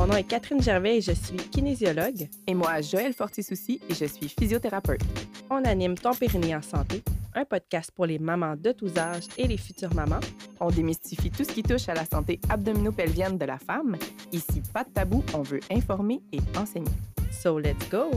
Mon nom est Catherine Gervais et je suis kinésiologue. Et moi, Joël Fortisouci et je suis physiothérapeute. On anime Ton Périnée en santé, un podcast pour les mamans de tous âges et les futures mamans. On démystifie tout ce qui touche à la santé abdominopelvienne de la femme. Ici, pas de tabou, on veut informer et enseigner. So let's go!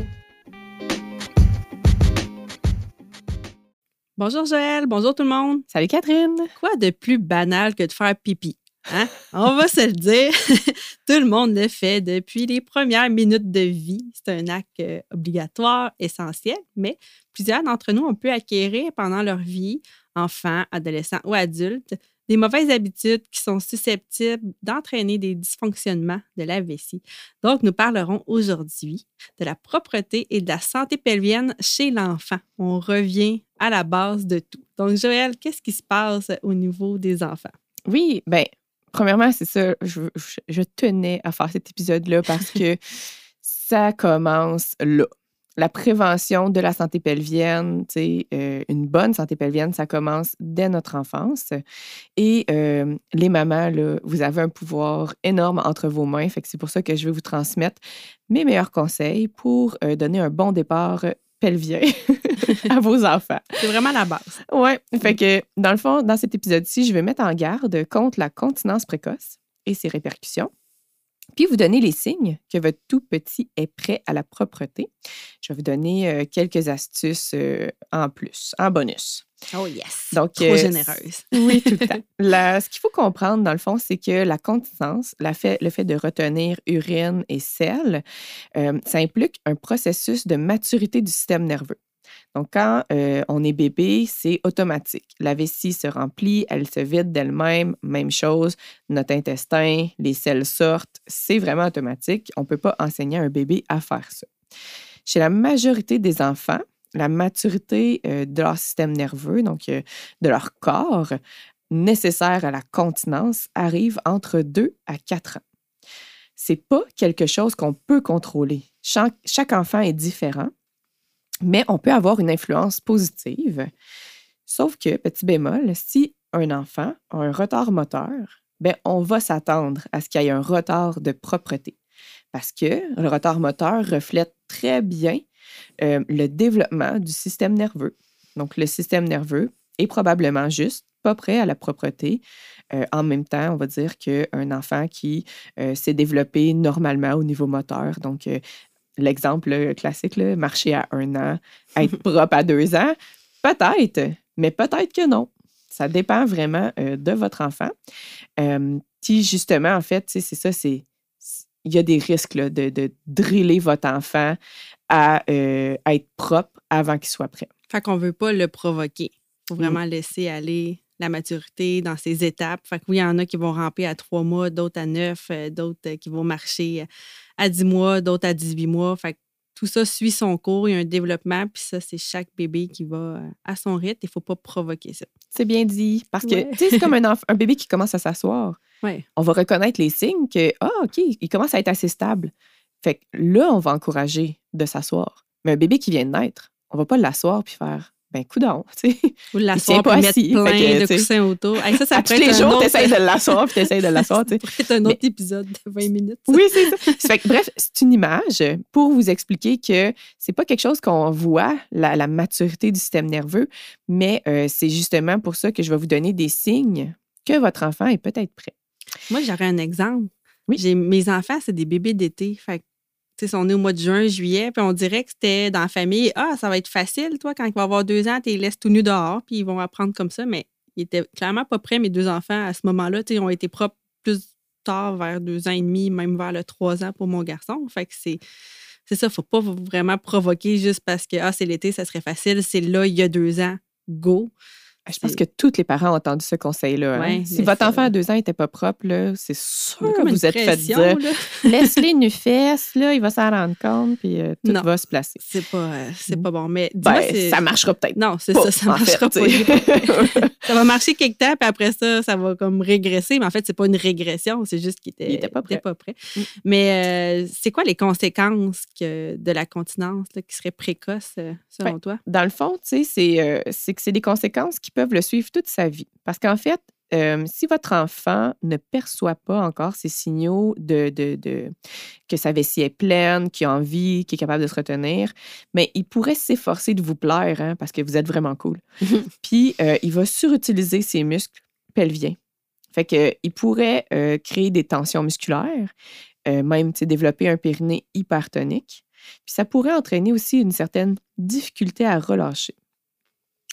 Bonjour Joël, bonjour tout le monde. Salut Catherine. Quoi de plus banal que de faire pipi? Hein? On va se le dire. Tout le monde le fait depuis les premières minutes de vie. C'est un acte euh, obligatoire, essentiel, mais plusieurs d'entre nous ont pu acquérir pendant leur vie, enfants, adolescents ou adultes, des mauvaises habitudes qui sont susceptibles d'entraîner des dysfonctionnements de la vessie. Donc, nous parlerons aujourd'hui de la propreté et de la santé pelvienne chez l'enfant. On revient à la base de tout. Donc, Joël, qu'est-ce qui se passe au niveau des enfants? Oui, bien, premièrement, c'est ça, je, tenais à faire cet épisode-là parce que ça commence là. La prévention de la santé pelvienne, euh, une bonne santé pelvienne, ça commence dès notre enfance. Et euh, les mamans, là, vous avez un pouvoir énorme entre vos mains. Fait que c'est pour ça que je vais vous transmettre mes meilleurs conseils pour euh, donner un bon départ pelvien à vos enfants. C'est vraiment la base. Oui. Fait que, dans le fond, dans cet épisode-ci, je vais mettre en garde contre la continence précoce et ses répercussions. Puis vous donner les signes que votre tout petit est prêt à la propreté. Je vais vous donner euh, quelques astuces euh, en plus, en bonus. Oh yes. Donc, Trop euh, généreuse. Oui, tout le temps. ce qu'il faut comprendre, dans le fond, c'est que la continence, la fait, le fait de retenir urine et sel, ça implique un processus de maturité du système nerveux. Donc, quand euh, on est bébé, c'est automatique. La vessie se remplit, elle se vide d'elle-même. Même chose, notre intestin, les selles sortent. C'est vraiment automatique. On ne peut pas enseigner à un bébé à faire ça. Chez la majorité des enfants, la maturité euh, de leur système nerveux, donc euh, de leur corps, nécessaire à la continence, arrive entre 2 à 4 ans. C'est pas quelque chose qu'on peut contrôler. chaque enfant est différent mais on peut avoir une influence positive. Sauf que, petit bémol, si un enfant a un retard moteur, ben, on va s'attendre à ce qu'il y ait un retard de propreté. Parce que le retard moteur reflète très bien euh, le développement du système nerveux. Donc, le système nerveux est probablement juste pas prêt à la propreté. Euh, en même temps, on va dire qu'un enfant qui euh, s'est développé normalement au niveau moteur, donc l'exemple classique, marcher à un an, être propre à deux ans, peut-être, mais peut-être que non. Ça dépend vraiment euh, de votre enfant. Euh, justement, en fait, c'est ça, c'est. Il y a des risques de, de, driller votre enfant à, euh, être propre avant qu'il soit prêt. Fait qu'on ne veut pas le provoquer. Il faut vraiment laisser aller la maturité dans ses étapes. Fait que oui, il y en a qui vont ramper à trois mois, d'autres à neuf, euh, d'autres euh, qui vont marcher à dix mois, d'autres à 18 mois. Fait que tout ça suit son cours, il y a un développement, puis ça, c'est chaque bébé qui va euh, à son rythme. Il ne faut pas provoquer ça. C'est bien dit. Parce que, c'est comme un, un bébé qui commence à s'asseoir. Ouais. On va reconnaître les signes que, ah, OK, il commence à être assez stable. Fait que là, on va encourager de s'asseoir. Mais un bébé qui vient de naître, on ne va pas l'asseoir puis faire ben, coudon, tu sais. Ou l'asseoir pour mettre plein de coussins autour. ça, ça à tous les jours, tu essaies de l'asseoir, puis tu essaies de l'asseoir, tu sais. C'est un autre épisode de 20 minutes. Oui, c'est ça. bref, c'est une image pour vous expliquer que c'est pas quelque chose qu'on voit, la, maturité du système nerveux, mais euh, c'est justement pour ça que je vais vous donner des signes que votre enfant est peut-être prêt. Moi, j'aurais un exemple. Oui. Mes enfants, c'est des bébés d'été. Fait on est au mois de juin, juillet, puis on dirait que c'était dans la famille, ah, ça va être facile, toi, quand il va avoir deux ans, tu les laisses tout nus dehors, puis ils vont apprendre comme ça, mais ils étaient clairement pas prêts, mes deux enfants, à ce moment-là, ils ont été propres plus tard, vers deux ans et demi, même vers le trois ans pour mon garçon. Fait que c'est. C'est ça, faut pas vraiment provoquer juste parce que ah, c'est l'été, ça serait facile. C'est là, il y a deux ans, go. Je pense que tous les parents ont entendu ce conseil-là. Hein. si votre enfant à deux ans n'était pas propre, c'est sûr que vous êtes fait dire laisse-les nu fesses, là, il va s'en rendre compte, puis euh, tout va se placer. C'est pas, euh, c'est pas bon. Mais ben, ça marchera peut-être. Non, c'est ça, ça marchera pas. ça va marcher quelque temps, puis après ça, ça va comme régresser. Mais en fait, c'est pas une régression, c'est juste qu'il était, était, pas prêt. Pas prêt. Mm. Mais euh, c'est quoi les conséquences que, de la continence qui seraient précoces, selon toi? Dans le fond, tu sais, c'est que c'est des conséquences qui peuvent le suivre toute sa vie. Parce qu'en fait, euh, si votre enfant ne perçoit pas encore ces signaux de, de, de- que sa vessie est pleine, qu'il a envie, qu'il est capable de se retenir, mais il pourrait s'efforcer de vous plaire hein, parce que vous êtes vraiment cool. Puis, euh, il va surutiliser ses muscles pelviens. Fait que, il pourrait euh, créer des tensions musculaires, même développer un périnée hypertonique. Puis ça pourrait entraîner aussi une certaine difficulté à relâcher.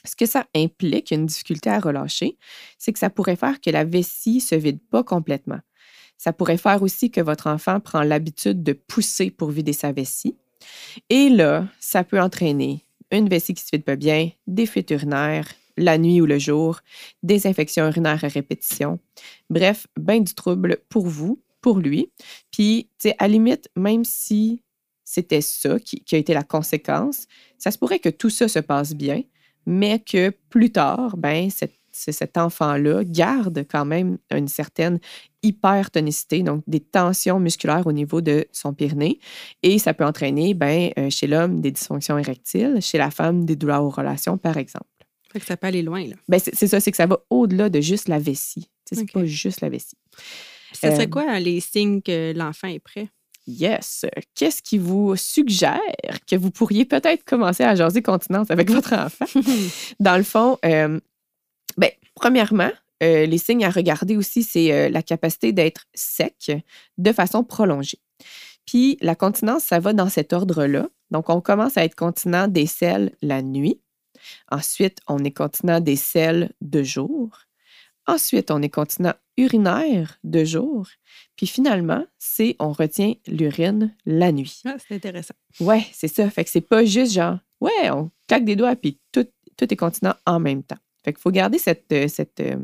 Ce que ça implique, une difficulté à relâcher, c'est que ça pourrait faire que la vessie se vide pas complètement. Ça pourrait faire aussi que votre enfant prend l'habitude de pousser pour vider sa vessie. Et là, ça peut entraîner une vessie qui se vide pas bien, des fuites urinaires, la nuit ou le jour, des infections urinaires à répétition. Bref, ben du trouble pour vous, pour lui. Puis, tu sais, à la limite, même si c'était ça qui, qui a été la conséquence, ça se pourrait que tout ça se passe bien, mais que plus tard, ben, cet, enfant-là garde quand même une certaine hypertonicité, donc des tensions musculaires au niveau de son périnée. Et ça peut entraîner, ben, euh, chez l'homme, des dysfonctions érectiles, chez la femme, des douleurs aux relations, par exemple. Fait que ça peut aller loin, là. Ben, c'est ça, c'est que ça va au-delà de juste la vessie. C'est pas juste la vessie. Puis ça serait Euh, quoi les signes que l'enfant est prêt? Yes. Qu'est-ce qui vous suggère que vous pourriez peut-être commencer à jaser continence avec votre enfant? Dans le fond, euh, ben, premièrement, euh, les signes à regarder aussi, c'est euh, la capacité d'être sec de façon prolongée. Puis la continence, ça va dans cet ordre-là. Donc, on commence à être continent des selles la nuit. Ensuite, on est continent des selles de jour. Ensuite, on est continent urinaire de jour. Puis finalement, c'est on retient l'urine la nuit. Ah, c'est intéressant. Ouais, c'est ça. Fait que c'est pas juste genre, ouais, on claque des doigts puis tout, tout est continent en même temps. Fait qu'il faut garder cette, euh, cette, euh,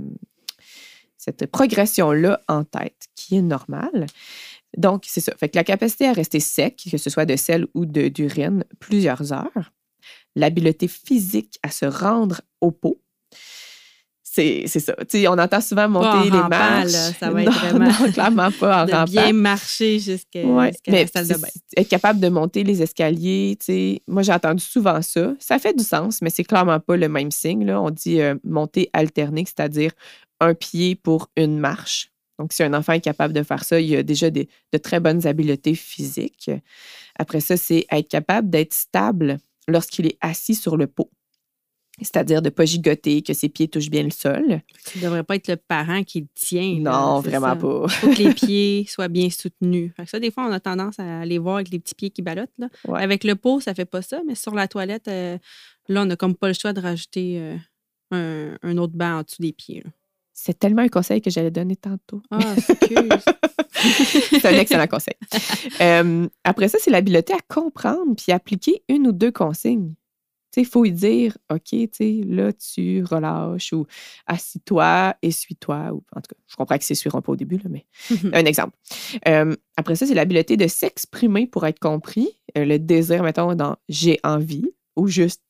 cette progression-là en tête, qui est normale. Donc, c'est ça. Fait que la capacité à rester sec, que ce soit de sel ou de- d'urine, plusieurs heures. L'habileté physique à se rendre au pot. C'est ça. On entend souvent monter les marches. là, ça va être Non, vraiment non, clairement pas en de rampant. bien marcher jusqu'à Ouais, jusqu'à mais la salle de c'est- bain. être capable de monter les escaliers, tu sais, moi j'ai entendu souvent ça. Ça fait du sens, mais c'est clairement pas le même signe. Là. On dit euh, monter alterné, c'est-à-dire un pied pour une marche. Donc, si un enfant est capable de faire ça, il a déjà des- de très bonnes habiletés physiques. Après ça, c'est être capable d'être stable lorsqu'il est assis sur le pot. C'est-à-dire de ne pas gigoter, que ses pieds touchent bien le sol. Ça ne devrait pas être le parent qui le tient. Non, vraiment ça. pas. faut que les pieds soient bien soutenus. Ça, des fois, on a tendance à aller voir avec les petits pieds qui ballottent. Là. Ouais. Avec le pot, ça fait pas ça, mais sur la toilette, euh, là, on n'a comme pas le choix de rajouter euh, un, un autre banc en dessous des pieds. là. C'est tellement un conseil que j'allais donner tantôt. Ah, c'est un excellent conseil. Euh, après ça, c'est l'habileté à comprendre puis appliquer une ou deux consignes. Il faut y dire, OK, là, tu relâches ou assis-toi, essuie-toi. Ou, en tout cas, je comprends que c'est suivant pas au début, là, mais un exemple. Euh, après ça, c'est l'habileté de s'exprimer pour être compris. Euh, le désir, mettons, dans j'ai envie ou juste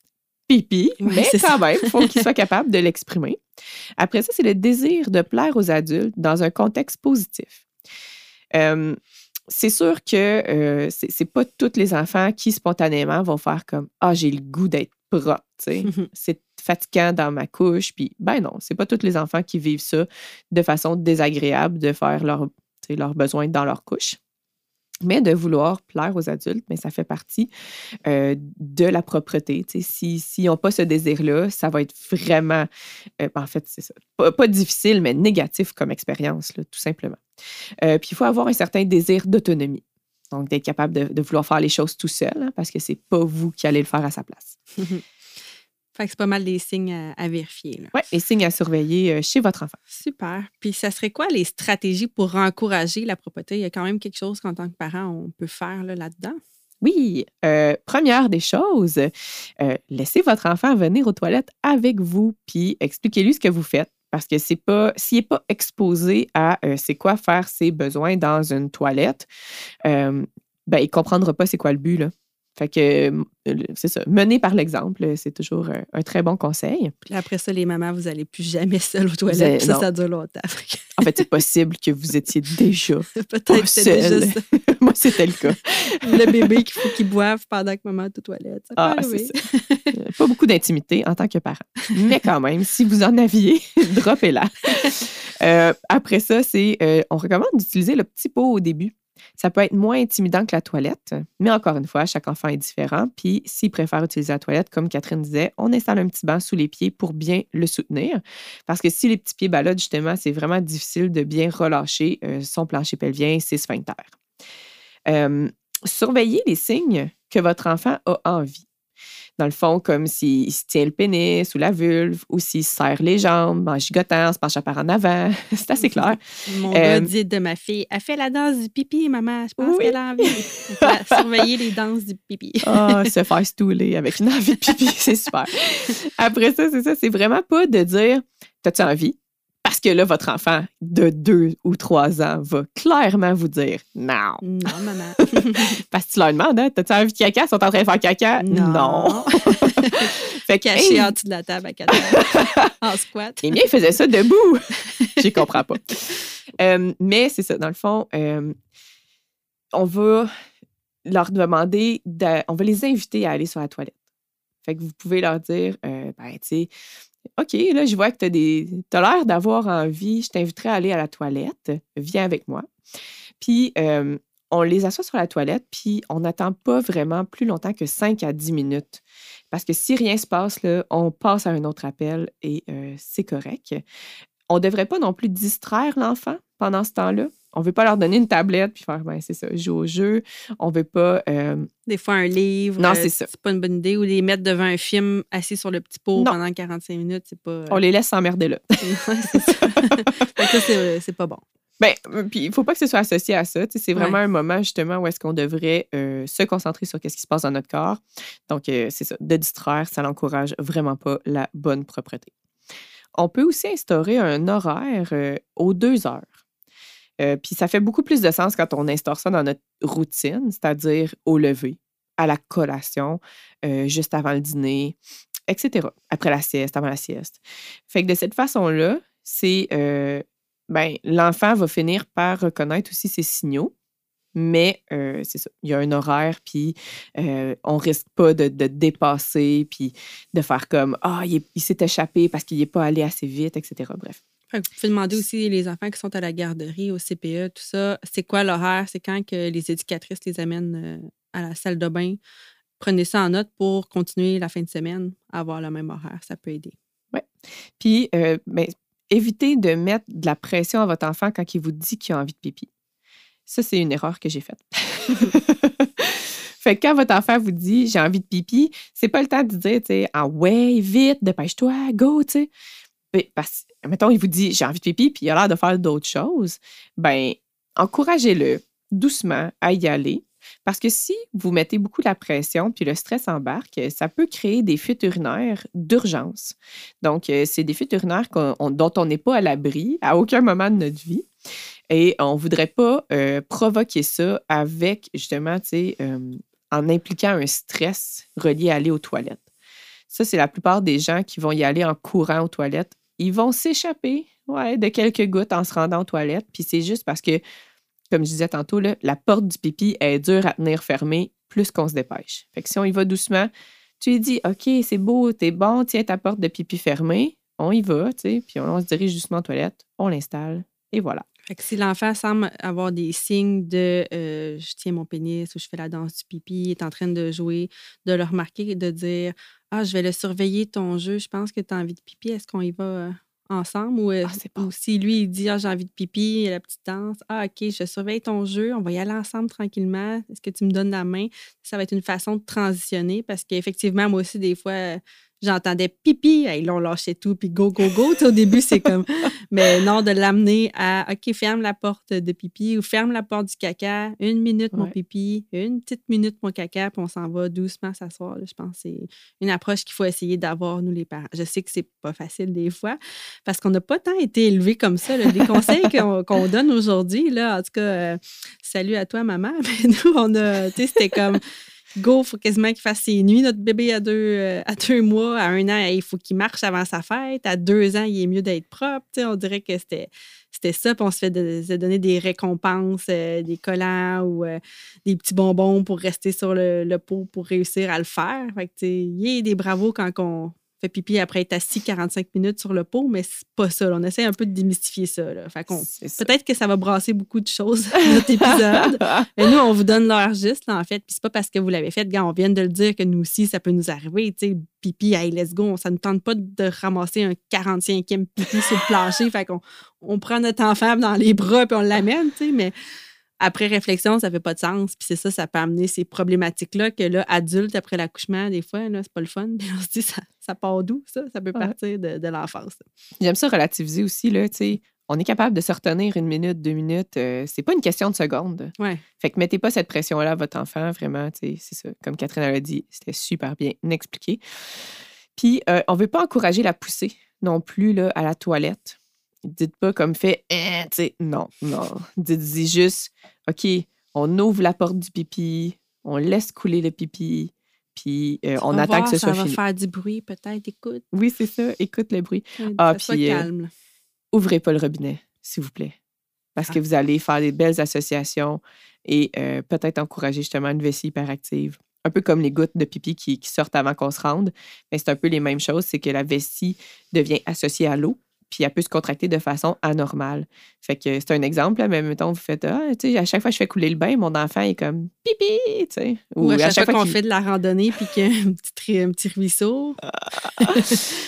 pipi, mais quand ça. même, il faut qu'il soit capable de l'exprimer. Après ça, c'est le désir de plaire aux adultes dans un contexte positif. Euh, c'est sûr que euh, c'est c'est pas tous les enfants qui spontanément vont faire comme Ah, j'ai le goût d'être propre. c'est fatigant dans ma couche. Puis, ben non, c'est pas tous les enfants qui vivent ça de façon désagréable de faire leur, leurs besoins dans leur couche. Mais de vouloir plaire aux adultes, mais ça fait partie euh, de la propreté. sais. Si S'ils n'ont pas ce désir-là, ça va être vraiment, euh, en fait, c'est ça, pas, pas difficile, mais négatif comme expérience, tout simplement. Euh, puis il faut avoir un certain désir d'autonomie. Donc, d'être capable de, de vouloir faire les choses tout seul, hein, parce que c'est pas vous qui allez le faire à sa place. fait que c'est pas mal des signes à, à vérifier. Oui, les signes à surveiller euh, chez votre enfant. Super. Puis, ça serait quoi les stratégies pour encourager la propreté? Il y a quand même quelque chose qu'en tant que parent, on peut faire là, là-dedans? Oui, euh, première des choses, euh, laissez votre enfant venir aux toilettes avec vous, puis expliquez-lui ce que vous faites. Parce que c'est pas, s'il n'est pas exposé à euh, c'est quoi faire ses besoins dans une toilette, euh, ben, il ne comprendra pas c'est quoi le but. Fait que euh, c'est ça. Mener par l'exemple, c'est toujours euh, un très bon conseil. Puis après ça, les mamans, vous n'allez plus jamais seul aux toilettes. Ça, ça dure longtemps. En fait, c'est possible que vous étiez déjà. Peut-être c'était déjà ça. Moi, c'était le cas. le bébé qu'il faut qu'il boive pendant que maman est aux toilettes. Ça peut Ah, c'est ça. Euh, Pas beaucoup d'intimité en tant que parent. Mais quand même, si vous en aviez, droppez-la. Euh, après ça, c'est euh, on recommande d'utiliser le petit pot au début. Ça peut être moins intimidant que la toilette, mais encore une fois, chaque enfant est différent. Puis s'il préfère utiliser la toilette, comme Catherine disait, on installe un petit banc sous les pieds pour bien le soutenir. Parce que si les petits pieds ballottent, justement, c'est vraiment difficile de bien relâcher euh, son plancher pelvien, ses sphincters. Euh, surveillez les signes que votre enfant a envie dans le fond, comme s'il se tient le pénis ou la vulve, ou s'il se serre les jambes en gigotant, en se penchant par en avant. c'est assez clair. Mon Euh, dit de ma fille, elle fait la danse du pipi, maman. Je pense Oui. qu'elle a envie. Surveiller les danses du pipi. Ah, se faire stouler avec une envie de pipi, c'est super. Après ça, c'est ça, c'est vraiment pas de dire T'as-tu envie? Parce que là, votre enfant de deux ou trois ans va clairement vous dire non. Non, maman. Parce que tu leur demandes, hein, t'as-tu envie de caca? Ils sont en train de faire caca? fait que, Caché hey, en dessous de la table à quatre heures, en squat. Les miens, ils faisaient ça debout. J'y comprends pas. Euh, mais c'est ça, dans le fond, euh, on va leur demander, de- on va les inviter à aller sur la toilette. Fait que vous pouvez leur dire, euh, ben, tu sais, OK, là, je vois que tu as, l'air d'avoir envie, je t'inviterai à aller à la toilette, viens avec moi. Puis, euh, on les assoit sur la toilette, puis on n'attend pas vraiment plus longtemps que 5 à 10 minutes. Parce que si rien se passe, là, on passe à un autre appel et euh, c'est correct. On ne devrait pas non plus distraire l'enfant pendant ce temps-là? On ne veut pas leur donner une tablette puis faire, ben, c'est ça, jouer au jeu. On ne veut pas. euh, Des fois, un livre. Non, euh, c'est ça. C'est pas une bonne idée. Ou les mettre devant un film assis sur le petit pot Non. pendant 45 minutes, c'est pas. on les laisse s'emmerder là. C'est ça. C'est- pas bon. Ben, euh, puis il faut pas que ce soit associé à ça. C'est Ouais. vraiment un moment justement où est-ce qu'on devrait euh, se concentrer sur ce qui se passe dans notre corps. Donc, euh, c'est ça. De distraire, ça n'encourage vraiment pas la bonne propreté. On peut aussi instaurer un horaire euh, aux deux heures. Euh, puis ça fait beaucoup plus de sens quand on instaure ça dans notre routine, c'est-à-dire au lever, à la collation, euh, juste avant le dîner, etc. Après la sieste, avant la sieste. Fait que de cette façon-là, c'est euh, ben, l'enfant va finir par reconnaître aussi ses signaux. Mais euh, c'est ça, il y a un horaire, puis euh, on risque pas de, dépasser, puis de faire comme Ah, il s'est échappé parce qu'il n'est pas allé assez vite, etc. Bref. Vous pouvez demander aussi les enfants qui sont à la garderie, au CPE, tout ça, c'est quoi l'horaire? C'est quand que les éducatrices les amènent euh, à la salle de bain? Prenez ça en note pour continuer la fin de semaine à avoir le même horaire. Ça peut aider. Puis, euh, ben, évitez de mettre de la pression à votre enfant quand il vous dit qu'il a envie de pipi. Ça, c'est une erreur que j'ai faite. fait que quand votre enfant vous dit j'ai envie de pipi, c'est pas le temps de dire, tu sais, ah ouais, vite, dépêche-toi, go, tu sais. Ben, Parce mettons, il vous dit j'ai envie de pipi, puis il a l'air de faire d'autres choses. Ben, encouragez-le doucement à y aller. Parce que si vous mettez beaucoup la pression puis le stress embarque, ça peut créer des fuites urinaires d'urgence. Donc, euh, c'est des fuites urinaires dont on n'est pas à l'abri à aucun moment de notre vie. Et on ne voudrait pas euh, provoquer ça avec, justement, tu sais, euh, en impliquant un stress relié à aller aux toilettes. Ça, c'est la plupart des gens qui vont y aller en courant aux toilettes. Ils vont s'échapper ouais, de quelques gouttes en se rendant aux toilettes. Puis c'est juste parce que, comme je disais tantôt, la porte du pipi est dure à tenir fermée plus qu'on se dépêche. Fait que si on y va doucement, tu dis OK, c'est beau, t'es bon, tiens ta porte de pipi fermée, on y va, tu sais, puis on, on se dirige doucement aux toilettes, on l'installe, et voilà. Fait que si l'enfant semble avoir des signes de euh, je tiens mon pénis ou je fais la danse du pipi, il est en train de jouer, de le remarquer et de dire Ah, je vais le surveiller ton jeu, je pense que tu as envie de pipi, est-ce qu'on y va euh, ensemble? Ou, euh, Ah, ou si lui, il dit Ah, j'ai envie de pipi, la petite danse, Ah, OK, je surveille ton jeu, on va y aller ensemble tranquillement. Est-ce que tu me donnes la main? Ça va être une façon de transitionner parce qu'effectivement, moi aussi, des fois, j'entendais pipi, et là, on lâchait tout, puis go, go, go. Au début, c'est comme. Mais non, de l'amener à OK, ferme la porte de pipi ou ferme la porte du caca, une minute mon pipi, une petite minute mon caca, puis on s'en va doucement s'asseoir. Je pense que c'est une approche qu'il faut essayer d'avoir, nous, les parents. Je sais que c'est pas facile des fois parce qu'on n'a pas tant été élevés comme ça. là. Les conseils qu'on qu'on donne aujourd'hui, là, en tout cas, euh, salut à toi, maman. Mais nous, on a, tu sais, c'était comme go, faut quasiment qu'il fasse ses nuits. Notre bébé à deux, euh, à deux mois, à un an, il faut qu'il marche avant sa fête. À deux ans, il est mieux d'être propre. On dirait que c'était ça. Puis on se fait donner des récompenses, euh, des collants ou euh, des petits bonbons pour rester sur le, pot pour réussir à le faire. Fait que, tu sais, il des bravos quand on, fait pipi après être assis 45 minutes sur le pot, mais c'est pas ça. là. On essaie un peu de démystifier ça. Là. Fait qu'on-. Peut-être que ça va brasser beaucoup de choses dans notre épisode. Mais nous, on vous donne l'heure juste, là, en fait. Puis c'est pas parce que vous l'avez fait, gars, on vient de le dire que nous aussi, ça peut nous arriver. Tu sais, pipi, hey, let's go. Ça ne tente pas de ramasser un 45e pipi sur le plancher. Fait qu'on on prend notre enfant dans les bras puis on l'amène, tu sais. Mais après réflexion, ça fait pas de sens. Puis c'est ça, ça peut amener ces problématiques-là que là, adulte, après l'accouchement, des fois, là, c'est pas le fun. Puis on se dit, ça, ça part d'où, ça? Ça peut Ouais. partir de, de l'enfance. J'aime ça relativiser aussi, là, tu sais. On est capable de se retenir une minute, deux minutes. euh, c'est pas une question de seconde. Ouais. Fait que mettez pas cette pression-là à votre enfant, vraiment, c'est ça. Comme Catherine l'a dit, c'était super bien expliqué. Puis, euh, on veut pas encourager la poussée non plus, là, à la toilette. Dites pas comme fait, tu sais, non, non. Dites-y juste, OK, on ouvre la porte du pipi, on laisse couler le pipi, puis euh, on va attend voir, que ce ça soit va fini. faire du bruit, peut-être. Écoute. Oui, c'est ça, écoute le bruit. Ah, ça puis, euh, calme. ouvrez pas le robinet, s'il vous plaît. Parce Ah. que vous allez faire des belles associations et euh, peut-être encourager justement une vessie hyperactive. Un peu comme les gouttes de pipi qui, qui sortent avant qu'on se rende. Mais c'est un peu les mêmes choses, c'est que la vessie devient associée à l'eau, puis elle peut se contracter de façon anormale. Fait que c'est un exemple, là, mais mettons, vous faites Ah, tu sais, à chaque fois que je fais couler le bain, mon enfant est comme pipi, tu sais. Ou à chaque, fois qu'on fait de la randonnée puis qu'il y a un petit, un petit ruisseau.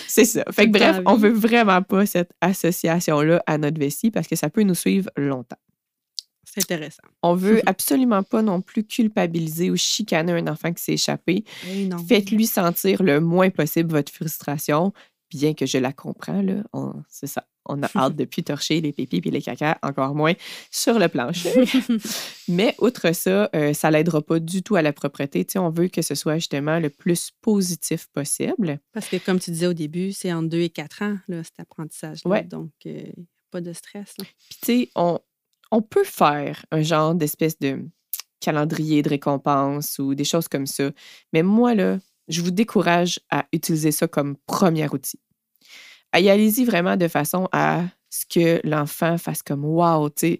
C'est ça. Fait que bref, on veut vraiment pas cette association-là à notre vessie parce que ça peut nous suivre longtemps. C'est intéressant. On veut absolument pas non plus culpabiliser ou chicaner un enfant qui s'est échappé. Eh. Faites-lui sentir le moins possible votre frustration, bien que je la comprends. Là, On- c'est ça. On a hâte de plus torcher les pépis et les cacas, encore moins sur le plancher. Mais outre ça, euh, ça l'aidera pas du tout à la propreté. Tu sais, on veut que ce soit justement le plus positif possible. Parce que, comme tu disais au début, c'est entre 2 et 4 ans, là, cet apprentissage-là. Ouais. Donc, euh, pas de stress. là. Puis, tu sais, on, on peut faire un genre d'espèce de calendrier de récompense ou des choses comme ça. Mais moi, là, je vous décourage à utiliser ça comme premier outil. Allez-y vraiment de façon à ce que l'enfant fasse comme wow, tu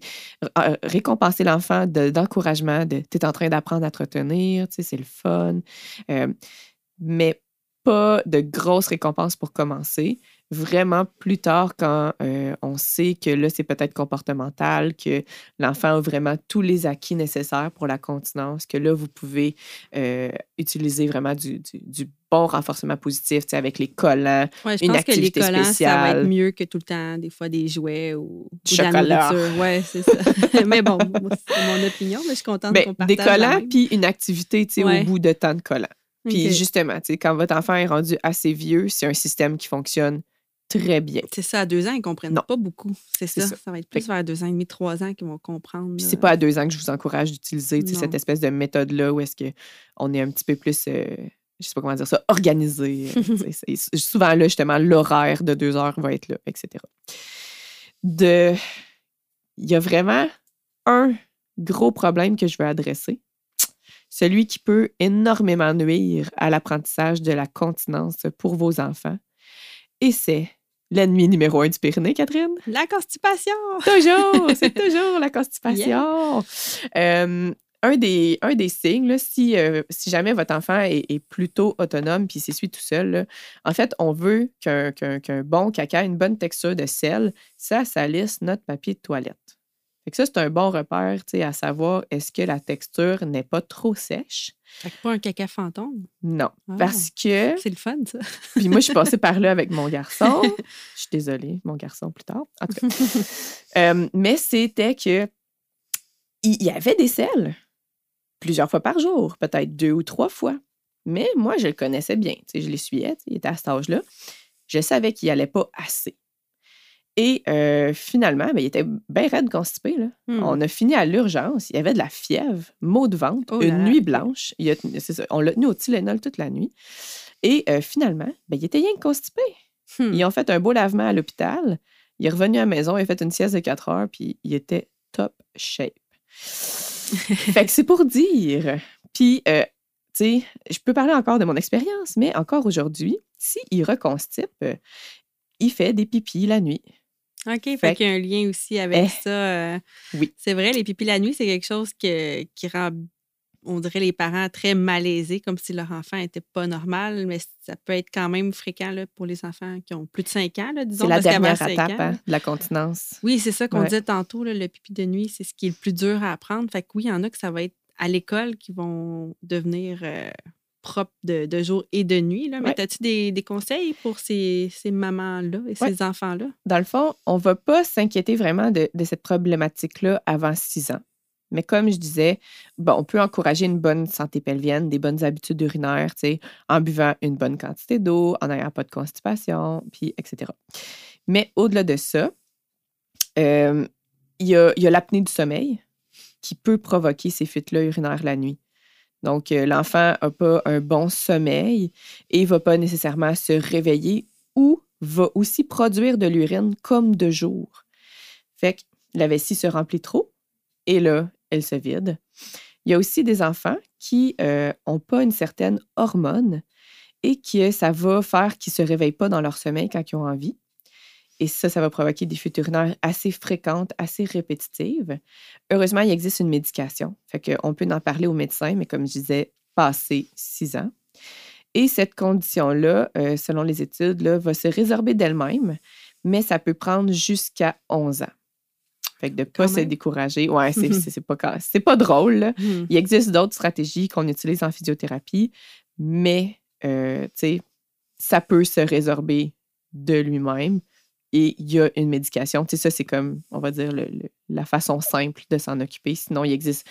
euh, récompenser l'enfant de- d'encouragement, de tu es en train d'apprendre à te retenir, tu c'est le fun. Euh, mais pas de grosses récompenses pour commencer. Vraiment plus tard, quand euh, on sait que là, c'est peut-être comportemental, que l'enfant a vraiment tous les acquis nécessaires pour la continence, que là, vous pouvez euh, utiliser vraiment du, du- du bon renforcement positif, tu sais, avec les collants, Ouais, je Une pense que les activité collants, ça va spéciale. être mieux que tout le temps, des fois, des jouets ou, Du ou de la chocolat. nourriture. Ouais, c'est ça. mais bon, c'est mon opinion, mais je suis contente Ben, qu'on partage des la collants, puis une activité tu sais, Ouais. au bout de temps de collants. Puis Ok. justement, quand votre enfant est rendu assez vieux, c'est un système qui fonctionne très bien. C'est ça, à deux ans, ils comprennent Non. pas beaucoup. C'est ça. ça. ça. va être plus vers deux ans et demi, trois ans qu'ils vont comprendre. Puis c'est pas à deux ans que je vous encourage d'utiliser cette espèce de méthode-là où est-ce qu'on est un petit peu plus, euh, je sais pas comment dire ça, organisé. euh, souvent, là, justement, l'horaire de deux heures va être là, etc. De... Il y a vraiment un gros problème que je veux adresser. Celui qui peut énormément nuire à l'apprentissage de la continence pour vos enfants. Et c'est l'ennemi numéro un du Pyrénées, Catherine? La constipation! Toujours, c'est toujours la constipation. Euh, un, des, un des signes, là, si, euh, si jamais votre enfant est, est plutôt autonome puis s'essuie tout seul, là, en fait, on veut qu'un bon caca, une bonne texture de sel, ça salisse notre papier de toilette. Fait que ça, c'est un bon repère tu sais, à savoir est-ce que la texture n'est pas trop sèche? Fait que pas un caca fantôme. Non. Ah. Parce que C'est le fun, ça. puis moi, je suis passée par là avec mon garçon. Je suis désolée, mon garçon plus tard. En tout cas. Euh, mais c'était que il y avait des selles plusieurs fois par jour, peut-être deux ou trois fois. Mais moi, je le connaissais bien. Tu sais, je l'essuyais, tu sais, il était à cet âge-là. Je savais qu'il allait pas assez. Et euh, finalement, ben, il était bien raide constipé. Là. Hmm. On a fini à l'urgence. Il y avait de la fièvre, maux de ventre, Oh une là. nuit blanche. Il a tenu- c'est ça, on l'a tenu au Tylenol toute la nuit. Et euh, finalement, ben, il était rien que constipé. Hmm. Ils ont fait un beau lavement à l'hôpital. Il est revenu à la maison, il a fait une sieste de 4 heures, puis il était top shape. fait que c'est pour dire. Puis, euh, tu sais, je peux parler encore de mon expérience, mais encore aujourd'hui, s'il reconstipe, il fait des pipis la nuit. OK, fait, Fait qu'il y a un lien aussi avec Eh, ça. euh, oui. C'est vrai, les pipis la nuit, c'est quelque chose que- qui rend on dirait les parents très malaisés, comme si leur enfant n'était pas normal, mais ça peut être quand même fréquent là, pour les enfants qui ont plus de 5 ans, là, disons. C'est la dernière étape ans, hein, de la continence. Oui, c'est ça qu'on Ouais. disait tantôt, là, le pipi de nuit, c'est ce qui est le plus dur à apprendre. Fait que oui, il y en a que ça va être à l'école qui vont devenir euh, propres de, de jour et de nuit. Là. Mais Ouais. as-tu des, des conseils pour ces, ces mamans-là et Ouais. ces enfants-là? Dans le fond, on ne va pas s'inquiéter vraiment de, de cette problématique-là avant 6 ans. Mais comme je disais, bon, on peut encourager une bonne santé pelvienne, des bonnes habitudes urinaires, en buvant une bonne quantité d'eau, en n'ayant pas de constipation, puis etc. Mais au-delà de ça, euh, il y a, il y a l'apnée du sommeil qui peut provoquer ces fuites-là urinaires la nuit. Donc, euh, l'enfant n'a pas un bon sommeil et ne va pas nécessairement se réveiller ou va aussi produire de l'urine comme de jour. Fait que la vessie se remplit trop et là, elle se vide. Il y a aussi des enfants qui n'ont pas une certaine hormone et que ça va faire qu'ils ne se réveillent pas dans leur sommeil quand ils ont envie. Et ça, ça va provoquer des fuites urinaires assez fréquentes, assez répétitives. Heureusement, il existe une médication. Fait qu'on peut en parler au médecin, mais comme je disais, passé six ans. Et cette condition-là, euh, selon les études, là, va se résorber d'elle-même, mais ça peut prendre jusqu'à 11 ans. Fait que de ne pas Quand se même. décourager. Ouais, c'est pas, ca- c'est pas drôle. Hmm. Il existe d'autres stratégies qu'on utilise en physiothérapie, mais euh, ça peut se résorber de lui-même et il y a une médication. Tu sais, ça, c'est comme, on va dire, le- le- la façon simple de s'en occuper. Sinon, il existe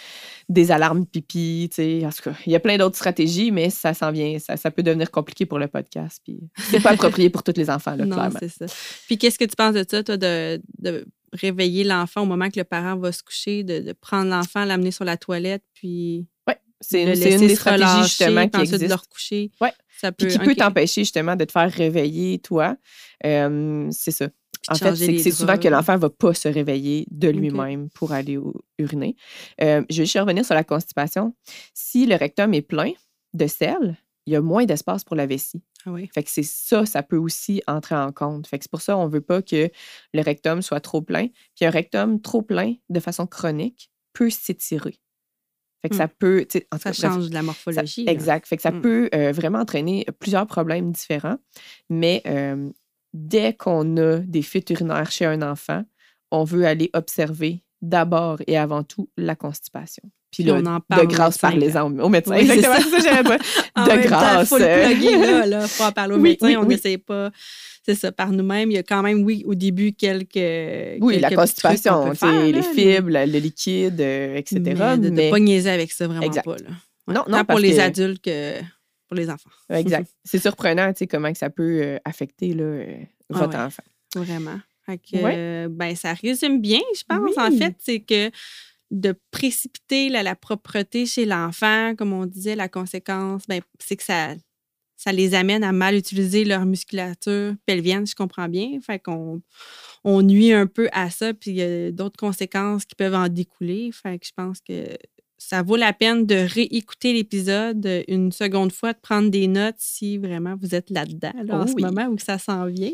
des alarmes pipi, tu sais. En tout cas, il y a plein d'autres stratégies, mais ça s'en vient, ça, ça peut devenir compliqué pour le podcast. Puis c'est pas approprié pour tous les enfants, là, non, clairement. c'est ça. Puis qu'est-ce que tu penses de ça, toi, de, de réveiller l'enfant au moment que le parent va se coucher, de, de prendre l'enfant, l'amener sur la toilette, puis C'est une, une des stratégies justement qui de existe. le recoucher? Ouais. Ça peut, Puis qui peut t'empêcher justement de te faire réveiller, toi. Euh, c'est ça. Puis En de fait, c'est souvent que l'enfant ne va pas se réveiller de lui-même pour aller au- uriner. Euh, je vais juste revenir sur la constipation. Si le rectum est plein de sel, il y a moins d'espace pour la vessie. Ah oui. Fait que c'est ça, ça peut aussi entrer en compte. Fait que c'est pour ça qu'on ne veut pas que le rectum soit trop plein. Puis un rectum trop plein de façon chronique peut s'étirer. Fait que ça peut. tu sais, en tout Ça cas, bref, change de la morphologie. exact. Fait que ça Mm. peut euh, vraiment entraîner plusieurs problèmes différents. Mais euh, dès qu'on a des fuites urinaires chez un enfant, on veut aller observer d'abord et avant tout la constipation. Puis Puis là, on en parle de grâce, parlez-en au médecin. Oui, Exactement, c'est ça. En de grâce. faut le plugger, là, là. faut en parler au Oui, médecin. oui, on n'essaie pas, c'est ça, par nous-mêmes. Il y a quand même, oui, au début, quelques. Oui, la quelques constipation, faire, les fibres, le liquide, euh, etc. Mais de ne mais- pas niaiser avec ça, vraiment Exact. pas. Là. Non, Tant non, pour les que- adultes que pour les enfants. Exact. C'est surprenant, tu sais, comment que ça peut euh, affecter là, euh, Ah votre ouais. enfant. Vraiment. Fait que, Ouais. euh, ben, ça résume bien, je pense. En fait, c'est que de précipiter la, la propreté chez l'enfant, comme on disait, la conséquence, ben, c'est que ça, ça les amène à mal utiliser leur musculature pelvienne, je comprends bien. Fait qu'on on nuit un peu à ça, puis il y a d'autres conséquences qui peuvent en découler. Fait que je pense que ça vaut la peine de réécouter l'épisode une seconde fois, de prendre des notes si vraiment vous êtes là-dedans là, en Oh ce moment ou que ça s'en vient.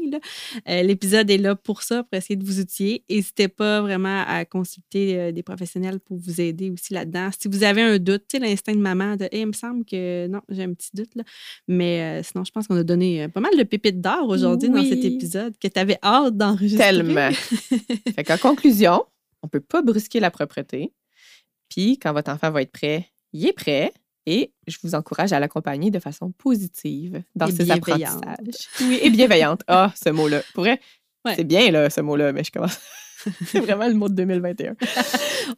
Euh, L'épisode est là pour ça, pour essayer de vous outiller. N'hésitez pas vraiment à consulter euh, des professionnels pour vous aider aussi là-dedans. Si vous avez un doute, tu sais, l'instinct de maman de Hey, il me semble que non, j'ai un petit doute. Là. Mais euh, sinon, je pense qu'on a donné pas mal de pépites d'or aujourd'hui dans cet épisode que tu avais hâte d'enregistrer. Tellement. fait qu'en conclusion, on peut pas brusquer la propreté. Puis, quand votre enfant va être prêt, il est prêt. Et je vous encourage à l'accompagner de façon positive dans Et ses apprentissages. Oui, et bienveillante. Ah, ce mot-là. Pour vrai, Ouais. c'est bien, là, ce mot-là, mais je commence. c'est vraiment le mot de 2021.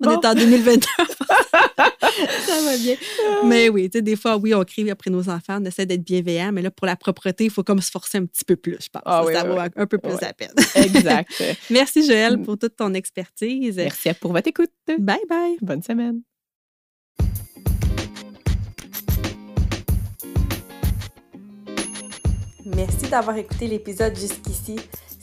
On Bon. est en 2021. ça va bien. Mais oui, tu sais, des fois, oui, on crie après nos enfants, on essaie d'être bienveillant, mais là, pour la propreté, il faut comme se forcer un petit peu plus, je pense. Ah ça oui, ça oui, vaut oui. un peu plus Ouais. la peine. Exact. Merci, Joël, Mm. pour toute ton expertise. Merci pour votre écoute. Bye bye. Bonne semaine. Merci d'avoir écouté l'épisode jusqu'ici.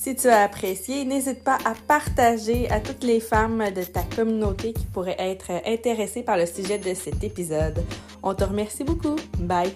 Si tu as apprécié, n'hésite pas à partager à toutes les femmes de ta communauté qui pourraient être intéressées par le sujet de cet épisode. On te remercie beaucoup. Bye!